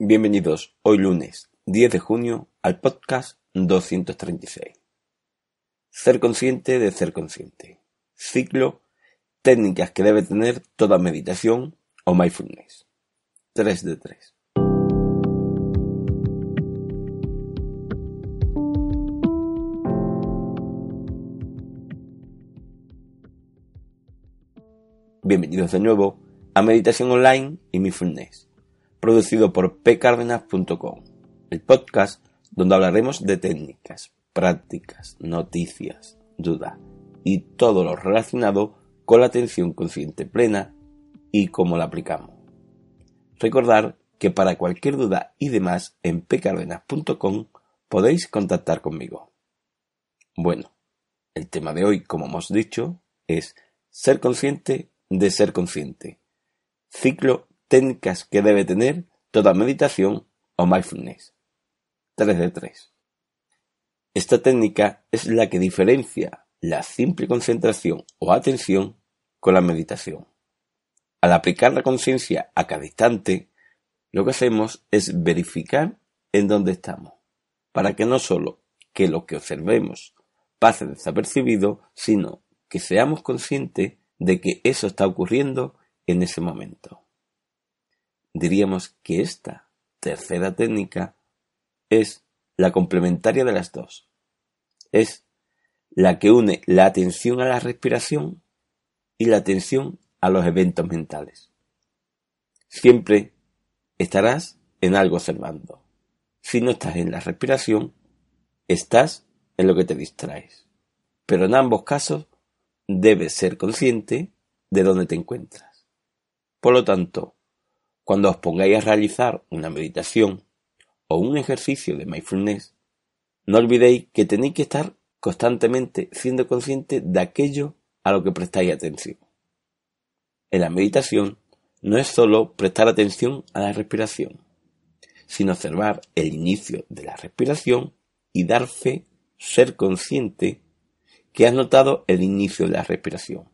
Bienvenidos hoy lunes 10 de junio al podcast 236. Ser consciente de ser consciente. Ciclo, técnicas que debe tener toda meditación o mindfulness. 3 de 3. Bienvenidos de nuevo a Meditación Online y Mindfulness producido por pcardenas.com, el podcast donde hablaremos de técnicas, prácticas, noticias, dudas y todo lo relacionado con la atención consciente plena y cómo la aplicamos. Recordar que para cualquier duda y demás en pcardenas.com podéis contactar conmigo. Bueno, el tema de hoy, como hemos dicho, es ser consciente de ser consciente. Ciclo técnicas que debe tener toda meditación o mindfulness. 3 de 3. Esta técnica es la que diferencia la simple concentración o atención con la meditación. Al aplicar la conciencia a cada instante, lo que hacemos es verificar en dónde estamos, para que no solo que lo que observemos pase desapercibido, sino que seamos conscientes de que eso está ocurriendo en ese momento diríamos que esta tercera técnica es la complementaria de las dos. Es la que une la atención a la respiración y la atención a los eventos mentales. Siempre estarás en algo observando. Si no estás en la respiración, estás en lo que te distraes. Pero en ambos casos debes ser consciente de dónde te encuentras. Por lo tanto, cuando os pongáis a realizar una meditación o un ejercicio de mindfulness, no olvidéis que tenéis que estar constantemente siendo consciente de aquello a lo que prestáis atención. En la meditación no es solo prestar atención a la respiración, sino observar el inicio de la respiración y dar fe, ser consciente que has notado el inicio de la respiración.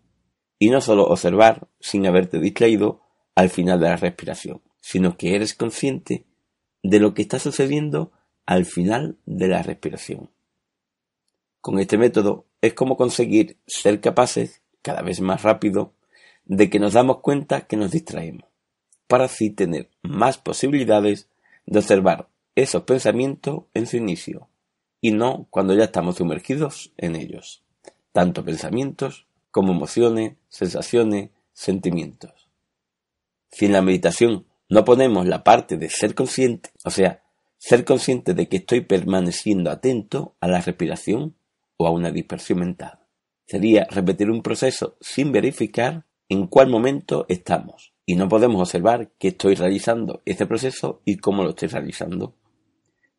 Y no solo observar sin haberte distraído al final de la respiración, sino que eres consciente de lo que está sucediendo al final de la respiración. Con este método es como conseguir ser capaces, cada vez más rápido, de que nos damos cuenta que nos distraemos, para así tener más posibilidades de observar esos pensamientos en su inicio, y no cuando ya estamos sumergidos en ellos, tanto pensamientos como emociones, sensaciones, sentimientos. Si en la meditación no ponemos la parte de ser consciente, o sea, ser consciente de que estoy permaneciendo atento a la respiración o a una dispersión mental. Sería repetir un proceso sin verificar en cuál momento estamos. Y no podemos observar que estoy realizando ese proceso y cómo lo estoy realizando.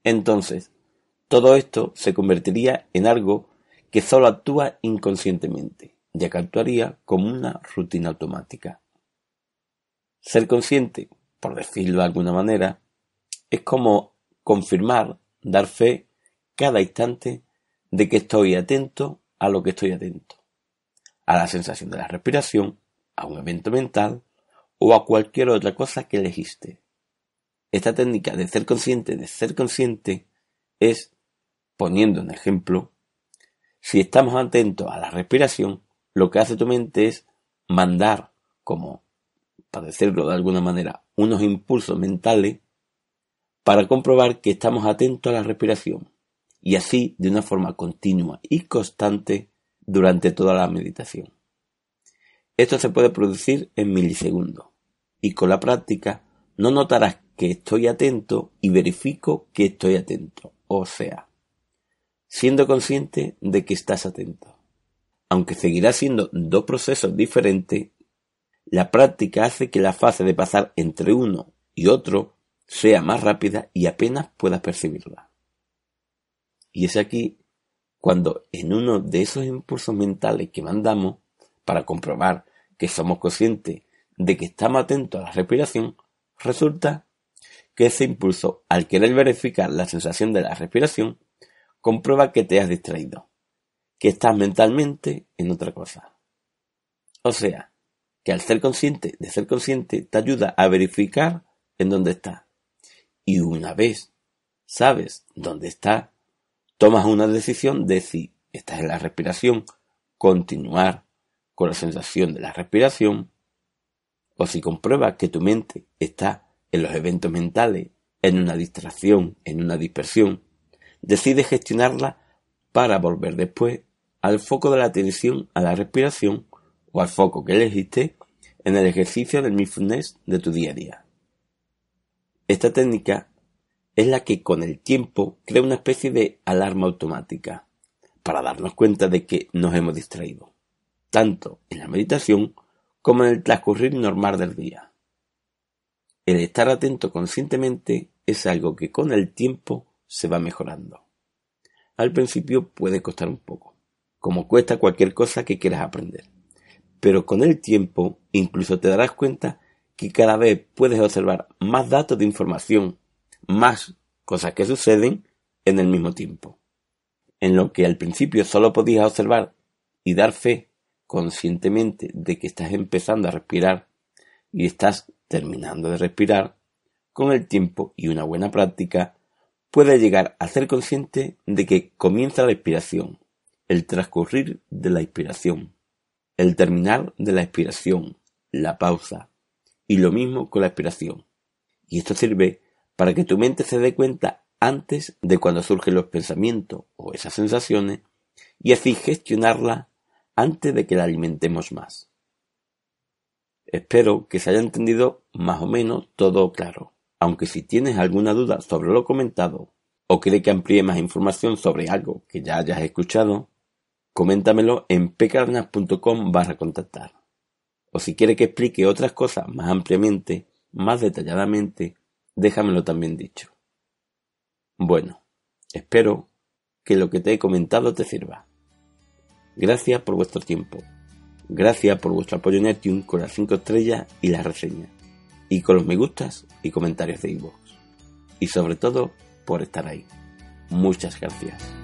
Entonces, todo esto se convertiría en algo que solo actúa inconscientemente, ya que actuaría como una rutina automática. Ser consciente, por decirlo de alguna manera, es como confirmar, dar fe cada instante de que estoy atento a lo que estoy atento, a la sensación de la respiración, a un evento mental o a cualquier otra cosa que elegiste. Esta técnica de ser consciente de ser consciente es, poniendo un ejemplo, si estamos atentos a la respiración, lo que hace tu mente es mandar como para decirlo de alguna manera, unos impulsos mentales para comprobar que estamos atentos a la respiración y así de una forma continua y constante durante toda la meditación. Esto se puede producir en milisegundos y con la práctica no notarás que estoy atento y verifico que estoy atento, o sea, siendo consciente de que estás atento. Aunque seguirá siendo dos procesos diferentes, la práctica hace que la fase de pasar entre uno y otro sea más rápida y apenas puedas percibirla. Y es aquí cuando en uno de esos impulsos mentales que mandamos para comprobar que somos conscientes de que estamos atentos a la respiración, resulta que ese impulso, al querer verificar la sensación de la respiración, comprueba que te has distraído, que estás mentalmente en otra cosa. O sea, que al ser consciente de ser consciente te ayuda a verificar en dónde está. Y una vez sabes dónde está, tomas una decisión de si estás en la respiración, continuar con la sensación de la respiración, o si compruebas que tu mente está en los eventos mentales, en una distracción, en una dispersión, decides gestionarla para volver después al foco de la atención a la respiración o al foco que elegiste en el ejercicio del mindfulness de tu día a día. Esta técnica es la que con el tiempo crea una especie de alarma automática para darnos cuenta de que nos hemos distraído, tanto en la meditación como en el transcurrir normal del día. El estar atento conscientemente es algo que con el tiempo se va mejorando. Al principio puede costar un poco, como cuesta cualquier cosa que quieras aprender. Pero con el tiempo incluso te darás cuenta que cada vez puedes observar más datos de información, más cosas que suceden en el mismo tiempo. En lo que al principio solo podías observar y dar fe conscientemente de que estás empezando a respirar y estás terminando de respirar, con el tiempo y una buena práctica, puedes llegar a ser consciente de que comienza la inspiración, el transcurrir de la inspiración, el terminar de la inspiración, la pausa, y lo mismo con la expiración. Y esto sirve para que tu mente se dé cuenta antes de cuando surgen los pensamientos o esas sensaciones y así gestionarla antes de que la alimentemos más. Espero que se haya entendido más o menos todo claro, aunque si tienes alguna duda sobre lo comentado o quiere que amplíe más información sobre algo que ya hayas escuchado, coméntamelo en pecarnas.com barra contactar. O si quiere que explique otras cosas más ampliamente, más detalladamente, déjamelo también dicho. Bueno, espero que lo que te he comentado te sirva. Gracias por vuestro tiempo. Gracias por vuestro apoyo en iTunes con las 5 estrellas y las reseñas. Y con los me gustas y comentarios de iVoox. Y sobre todo, por estar ahí. Muchas gracias.